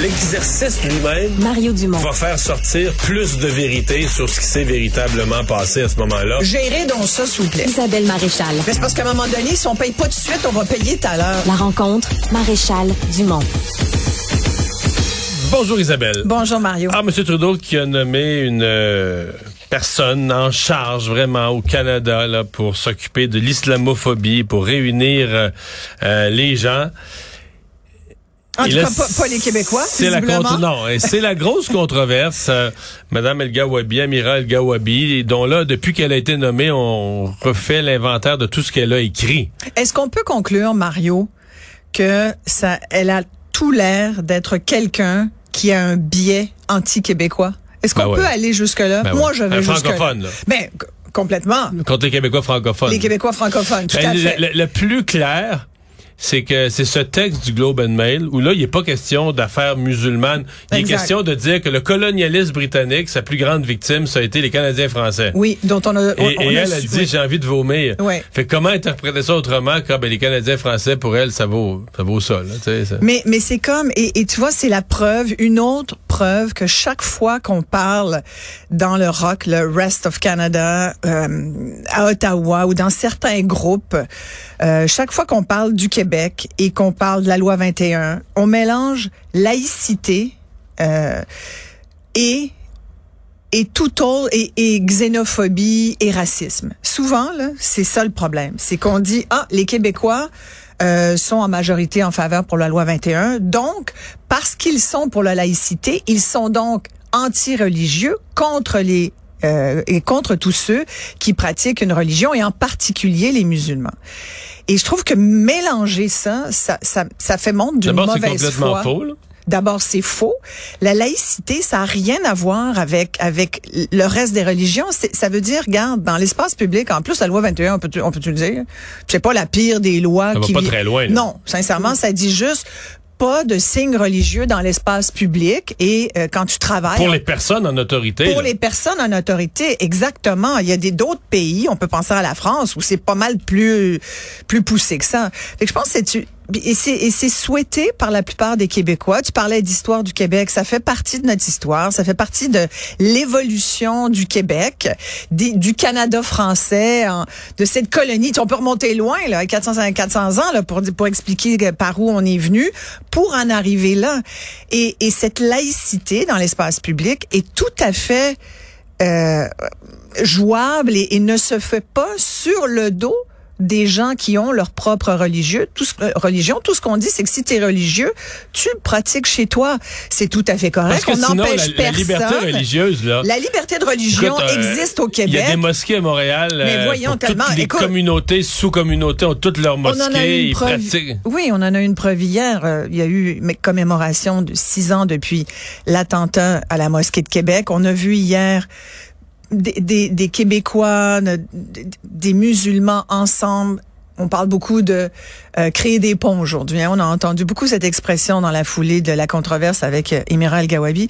L'exercice lui-même Mario Dumont. va faire sortir plus de vérité sur ce qui s'est véritablement passé à ce moment-là. Gérez donc ça, s'il vous plaît. Isabelle Maréchal. Mais c'est parce qu'à un moment donné, si on paye pas tout de suite, on va payer tout à l'heure. La rencontre, Maréchal Dumont. Bonjour Isabelle. Bonjour, Mario. Ah, M. Trudeau qui a nommé une euh, personne en charge vraiment au Canada là, pour s'occuper de l'islamophobie, pour réunir euh, euh, les gens. En tout là, cas, pas, pas les Québécois, C'est la contre- non, c'est la grosse controverse. euh, Madame El Gawabi, Amira El Gawabi, dont là, depuis qu'elle a été nommée, on refait l'inventaire de tout ce qu'elle a écrit. Est-ce qu'on peut conclure, Mario, que ça, elle a tout l'air d'être quelqu'un qui a un biais anti-québécois? Est-ce qu'on Ben ouais. peut aller jusque-là? Ben Moi, ouais. je vais jusque-là. francophone, là. Ben, complètement. Contre les Québécois francophones. Les Québécois francophones, tout Ben, à le, fait. le- le plus clair, c'est que c'est ce texte du Globe and Mail où là, il n'est pas question d'affaires musulmanes. Il Exact. est question de dire que le colonialisme britannique, sa plus grande victime, ça a été les Canadiens français. Oui, dont on a. on- Et, on et a elle a dit, oui. j'ai envie de vomir. Ouais. Fait comment interpréter ça autrement? Que ben, les Canadiens français, pour elle, ça vaut, ça vaut ça. Là, ça. Mais, mais c'est comme, et, et tu vois, c'est la preuve, une autre preuve que chaque fois qu'on parle dans le rock, le Rest of Canada, euh, à Ottawa ou dans certains groupes, euh, chaque fois qu'on parle du Québec et qu'on parle de la loi 21, on mélange laïcité euh, et et tout autre et, et xénophobie et racisme. Souvent c'est ça le problème, c'est qu'on dit ah les Québécois euh, sont en majorité en faveur pour la loi 21, donc parce qu'ils sont pour la laïcité, ils sont donc anti-religieux contre les euh, et contre tous ceux qui pratiquent une religion et en particulier les musulmans. Et je trouve que mélanger ça, ça, ça, ça fait montre d'une mauvaise complètement foi. faux. D'abord, c'est faux. La laïcité, ça a rien à voir avec avec le reste des religions. Ça veut dire, regarde, dans l'espace public, en plus, la loi 21, on peut, on peut-tu le dire, c'est pas la pire des lois. Ça va qui pas vi- très loin, là. Non, sincèrement, ça dit juste pas de signes religieux dans l'espace public et euh, quand tu travailles Pour les personnes en autorité. pour là. les personnes en autorité, exactement. Il y a des d'autres pays, on peut penser à la France où c'est pas mal plus plus poussé que ça. Fait que je pense que c'est et c'est souhaité par la plupart des Québécois. Tu parlais d'histoire du Québec, ça fait partie de notre histoire, ça fait partie de l'évolution du Québec, du Canada français, en- de cette colonie. On peut remonter loin là, 400 400 ans là pour pour expliquer que- par où on est venu pour en arriver là. Et et cette laïcité dans l'espace public est tout à fait euh, jouable et ne se fait pas sur le dos des gens qui ont leur propre religieux, tout ce, euh, religion. Tout ce qu'on dit, c'est que si tu es religieux, tu pratiques chez toi. C'est tout à fait correct. Parce que On n'empêche la, la personne. liberté religieuse, là. La liberté de religion Écoute, euh, existe au Il y a Québec. des mosquées à Montréal. Mais euh, voyons pour tellement. Toutes les Écoute, communautés, sous-communautés ont toutes leurs On en a mosquées. une preuve. Oui, on en a une preuve hier. Euh, il y a eu une commémoration de six ans depuis l'attentat à la mosquée de Québec. On a vu hier des, des, des Québécois, des, des musulmans ensemble. On parle beaucoup de euh, créer des ponts aujourd'hui. hein. On a entendu beaucoup cette expression dans la foulée de la controverse avec euh, Émiral Gawabi.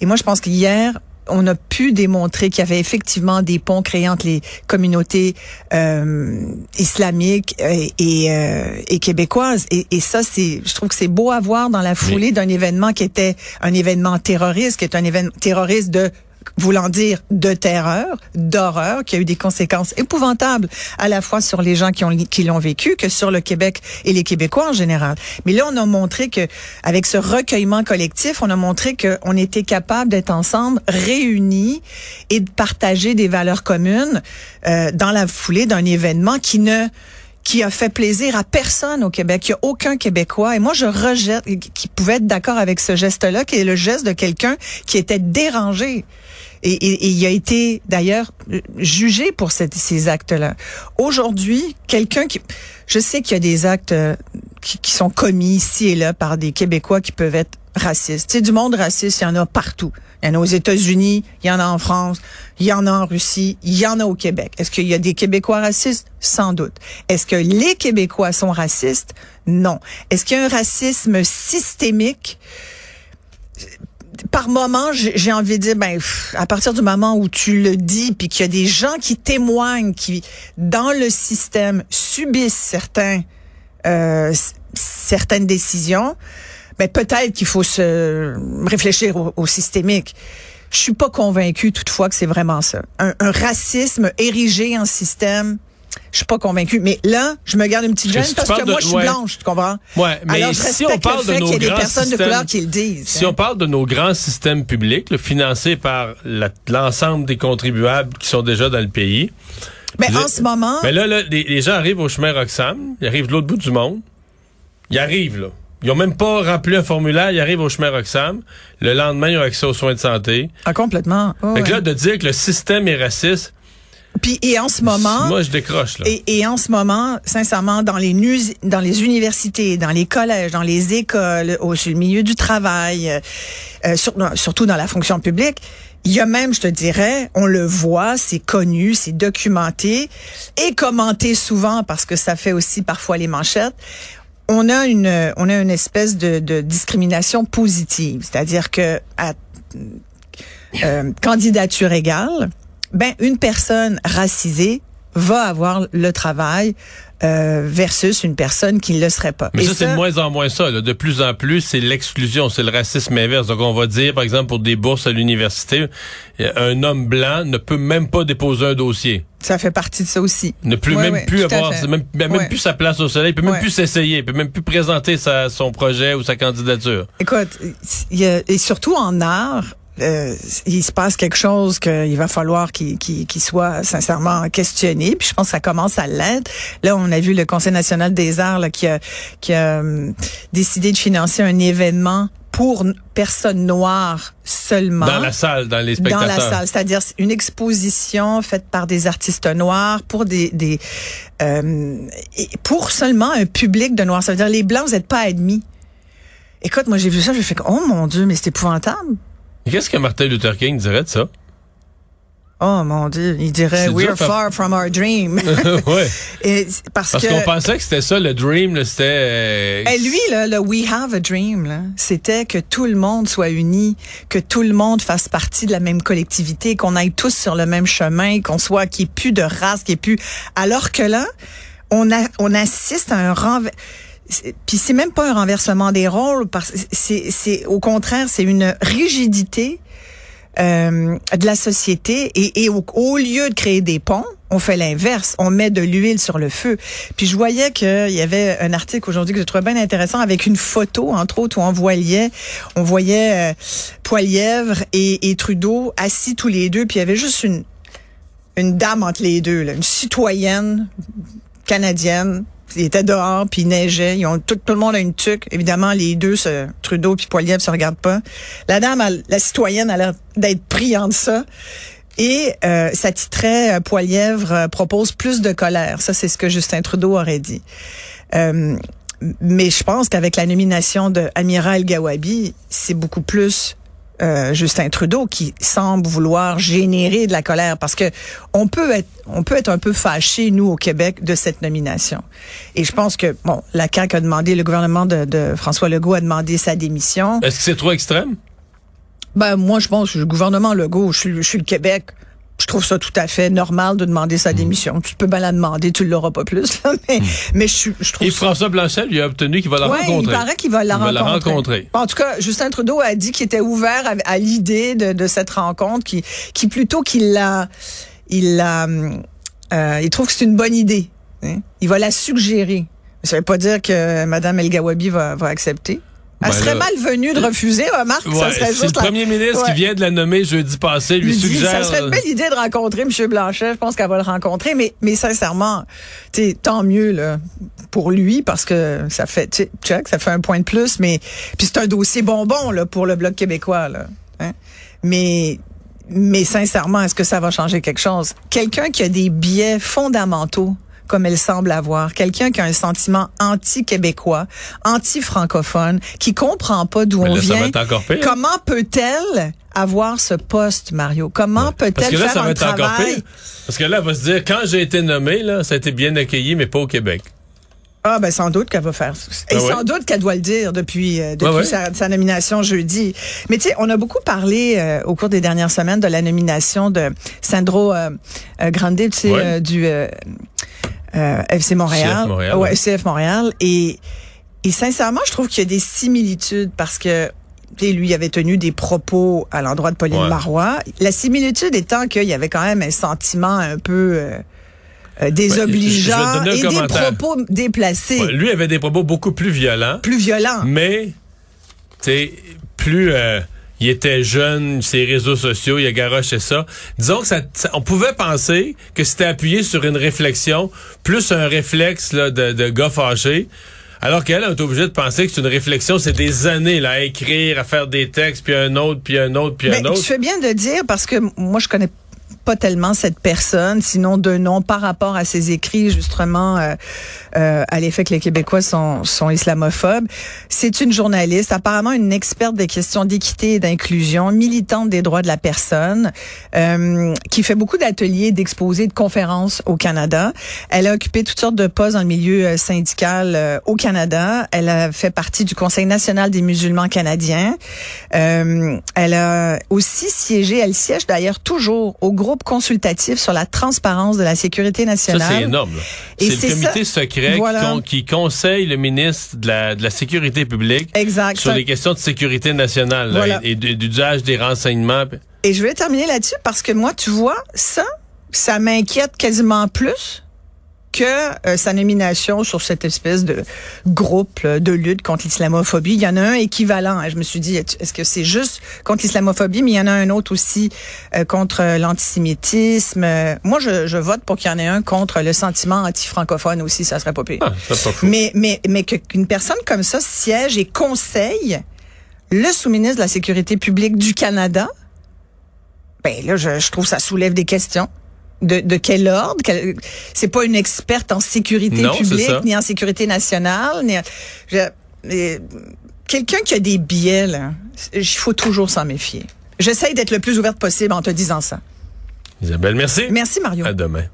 Et moi, je pense qu'hier, on a pu démontrer qu'il y avait effectivement des ponts créés entre les communautés euh, islamiques et, et, euh, et québécoises. Et, et ça, c'est, je trouve que c'est beau à voir dans la foulée d'un événement qui était un événement terroriste, qui est un événement terroriste de voulant dire de terreur, d'horreur, qui a eu des conséquences épouvantables à la fois sur les gens qui ont qui l'ont vécu que sur le Québec et les Québécois en général. Mais là, on a montré que avec ce recueillement collectif, on a montré qu'on était capable d'être ensemble, réunis et de partager des valeurs communes euh, dans la foulée d'un événement qui ne qui a fait plaisir à personne au Québec. Il n'y a aucun Québécois. Et moi, je rejette, qui pouvait être d'accord avec ce geste-là, qui est le geste de quelqu'un qui était dérangé. Et, et, et il a été d'ailleurs jugé pour cette, ces actes-là. Aujourd'hui, quelqu'un qui, je sais qu'il y a des actes euh, qui, qui, sont commis ici et là par des Québécois qui peuvent être racistes. Sais, du monde raciste, il y en a partout. Il y en a aux États-Unis, il y en a en France, il y en a en Russie, il y en a au Québec. Est-ce qu'il y a des Québécois racistes? Sans doute. Est-ce que les Québécois sont racistes? Non. Est-ce qu'il y a un racisme systémique? Par moment, j'ai envie de dire, ben, à partir du moment où tu le dis, puis qu'il y a des gens qui témoignent, qui, dans le système, subissent certains, euh, certaines décisions, ben, peut-être qu'il faut se réfléchir au, au systémique. Je suis pas convaincue toutefois que c'est vraiment ça. Un, un racisme érigé en système, je suis pas convaincu. Mais là, je me garde une petite gêne parce que moi, je suis blanche, tu comprends? Ouais, mais Alors, je si on parle de nos y grands des personnes systèmes, de couleur qui le disent. Si hein. on parle de nos grands systèmes publics, financés par l'ensemble des contribuables qui sont déjà dans le pays. Mais Là- en ce moment, Mais là, là, les, les gens arrivent au chemin Roxham, ils arrivent de l'autre bout du monde. Ils arrivent, là. Ils ont même pas rempli un formulaire, ils arrivent au chemin Roxham. Le lendemain, ils ont accès aux soins de santé. ah, complètement. Oh, Fait que ouais. là, de dire que le système est raciste, Puis, et en ce moment, moi, je décroche, là. Et, et en ce moment, sincèrement, dans les nus, dans les universités, dans les collèges, dans les écoles, au sur le milieu du travail, euh, euh, sur- non, surtout dans la fonction publique, il y a même, je te dirais, on le voit, c'est connu, c'est documenté et commenté souvent parce que ça fait aussi parfois les manchettes. On a une, on a une espèce de, de discrimination positive, c'est-à-dire que à euh, candidature égale, ben une personne racisée va avoir le travail euh, versus une personne qui ne le serait pas. Mais ça, c'est de moins en moins ça. là. De plus en plus, c'est l'exclusion, c'est le racisme inverse. Donc, on va dire, par exemple, pour des bourses à l'université, euh, un homme blanc ne peut même pas déposer un dossier. ça fait partie de ça aussi. Ne plus Ouais, même ouais, plus à avoir, même, même Ouais. plus sa place au soleil, il peut même plus s'essayer, il peut même plus présenter sa, son projet ou sa candidature. Écoute, y a- et surtout en art, euh, il se passe quelque chose qu'il va falloir qu'il qu'il soit sincèrement questionné. Puis je pense que ça commence à l'être. Là, on a vu le Conseil national des arts là, qui a, qui a hum, décidé de financer un événement pour personnes noires seulement. Dans la salle, dans les spectateurs. Dans la salle, c'est-à-dire une exposition faite par des artistes noirs pour des, des euh, pour seulement un public de noirs. Ça veut dire les blancs, vous n'êtes pas admis. Écoute, moi j'ai vu ça, j'ai fait oh mon dieu, mais c'est épouvantable. Qu'est-ce que Martin Luther King dirait de ça? Oh mon dieu, il dirait we're faire- far from our dream. ouais. Et c'est parce, qu'on pensait que c'était ça, le dream, c'était... euh, Et lui, là, le We Have a Dream, c'était que tout le monde soit uni, que tout le monde fasse partie de la même collectivité, qu'on aille tous sur le même chemin, qu'on soit, qu'il n'y ait plus de race, qu'il n'y ait plus. Alors que là, on, a, on assiste à un renversement. Puis c'est même pas un renversement des rôles, parce c'est, c'est au contraire, c'est une rigidité euh, de la société et, et au, au lieu de créer des ponts, on fait l'inverse, on met de l'huile sur le feu. Puis je voyais qu'il y avait un article aujourd'hui que je trouvais bien intéressant avec une photo, entre autres, où on voyait, on voyait euh, Poilièvre et, et Trudeau assis tous les deux, puis il y avait juste une, une dame entre les deux, là, une citoyenne canadienne. Ils étaient dehors, puis il neigeait. Ils ont, tout, le monde a une tuque. Évidemment, les deux, se, Trudeau puis Poilievre, se regardent pas. La dame, la citoyenne, a l'air d'être pris entre ça. Et euh, ça titrait euh, Poilièvre euh, propose plus de colère. Ça, c'est ce que Justin Trudeau aurait dit. Euh, mais je pense qu'avec la nomination de Amira El Gawabi, c'est beaucoup plus euh, Justin Trudeau qui semble vouloir générer de la colère parce que on peut être on peut être un peu fâché nous au Québec de cette nomination. Et je pense que bon, la CAQ a demandé le gouvernement de, de François Legault a demandé sa démission. Est-ce que c'est trop extrême? Ben moi je pense que le gouvernement Legault, je suis, je suis le Québec. Je trouve ça tout à fait normal de demander sa démission. Tu peux bien la demander, tu l'auras pas plus. là, mais, mais je, je trouve Et ça François Blanchet lui a obtenu qu'il va la Ouais, rencontrer. il paraît qu'il va la Il va la rencontrer. rencontrer. En tout cas, Justin Trudeau a dit qu'il était ouvert à, à l'idée de, de cette rencontre, qui, qui plutôt qu'il l'a, il l'a, euh, il trouve que c'est une bonne idée. hein. Il va la suggérer. Ça veut pas dire que Madame El Gawabi va, va accepter. Elle Ben serait là- malvenue de refuser, remarque. ça Ouais, serait si juste le la- premier ministre Ouais. qui vient de la nommer jeudi passé lui, lui dit, suggère... ça serait une belle idée de rencontrer M. Blanchet. Je pense qu'elle va le rencontrer, mais, mais sincèrement, tant mieux là pour lui parce que ça fait, check, ça fait un point de plus. Mais puis c'est un dossier bonbon là pour le bloc québécois là. hein. Mais mais sincèrement, est-ce que ça va changer quelque chose? Quelqu'un qui a des biais fondamentaux comme elle semble avoir, quelqu'un qui a un sentiment anti-québécois, anti-francophone, qui comprend pas d'où on là, ça va vient. être encore pire. Comment peut-elle avoir ce poste, Mario? Comment peut-elle que là, faire ça va un être encore travail? pire. Parce que là, elle va se dire, quand j'ai été nommé, là, ça a été bien accueilli, mais pas au Québec. Ah ben sans doute qu'elle va faire. ça. Et Ah ouais? sans doute qu'elle doit le dire depuis euh, depuis Ouais, ouais. Sa, sa nomination jeudi. Mais tu sais, on a beaucoup parlé euh, au cours des dernières semaines de la nomination de Sandro euh, euh, Grande, tu sais, Ouais. du euh, FC Montréal. CF Montréal, Ouais. CF Montréal. Et et sincèrement, je trouve qu'il y a des similitudes parce que lui avait tenu des propos à l'endroit de Pauline Ouais. Marois. La similitude étant qu'il y avait quand même un sentiment un peu euh, euh, désobligeant et des propos déplacés Ouais, lui avait des propos beaucoup plus violents, plus violent. mais, tu sais, plus euh, il était jeune, ses réseaux sociaux, il a garoché ça. Disons que ça, ça- on pouvait penser que c'était appuyé sur une réflexion, plus un réflexe là, de, de gars fâché. Alors qu'elle est obligée de penser que c'est une réflexion, c'est des années là, à écrire, à faire des textes, puis un autre, puis un autre, puis un autre. tu fais bien de dire parce que moi je connais pas tellement cette personne, sinon de nom par rapport à ses écrits justement euh, euh, à l'effet que les Québécois sont, islamophobes. C'est une journaliste, apparemment une experte des questions d'équité et d'inclusion, militante des droits de la personne, euh, qui fait beaucoup d'ateliers, d'exposés, de conférences au Canada. Elle a occupé toutes sortes de postes dans le milieu syndical au Canada. Elle a fait partie du Conseil national des musulmans canadiens. Elle a aussi siégé, elle siège d'ailleurs toujours au groupe consultatif sur la transparence de la sécurité Ça, nationale. c'est énorme. là. Et C'est le comité ça. secret qui Voilà. con- qui, conseille le ministre de la, de la Sécurité publique Exact. sur Ça- les questions de sécurité nationale là, et, et d'usage des renseignements. Et je vais terminer là-dessus parce que moi, tu vois, ça, ça m'inquiète quasiment plus que euh, sa nomination sur cette espèce de groupe là, de lutte contre l'islamophobie. Il y en a un équivalent. hein. Je me suis dit, est-ce que c'est juste contre l'islamophobie, mais il y en a un autre aussi euh, contre euh, l'antisémitisme. Euh, moi, je, je vote pour qu'il y en ait un contre le sentiment anti-francophone aussi. Ça serait pas pire. Ah. Mais, mais, mais qu'une personne comme ça siège et conseille le sous-ministre de la Sécurité publique du Canada, ben là, je, je trouve que ça soulève des questions. De, de quel ordre? Quel- c'est pas une experte en sécurité Non, publique, ni en sécurité nationale, ni en- je- mais, Quelqu'un qui a des biais, là, il faut toujours s'en méfier. J'essaye d'être le plus ouverte possible en te disant ça. Isabelle, merci. Merci, Mario. À demain.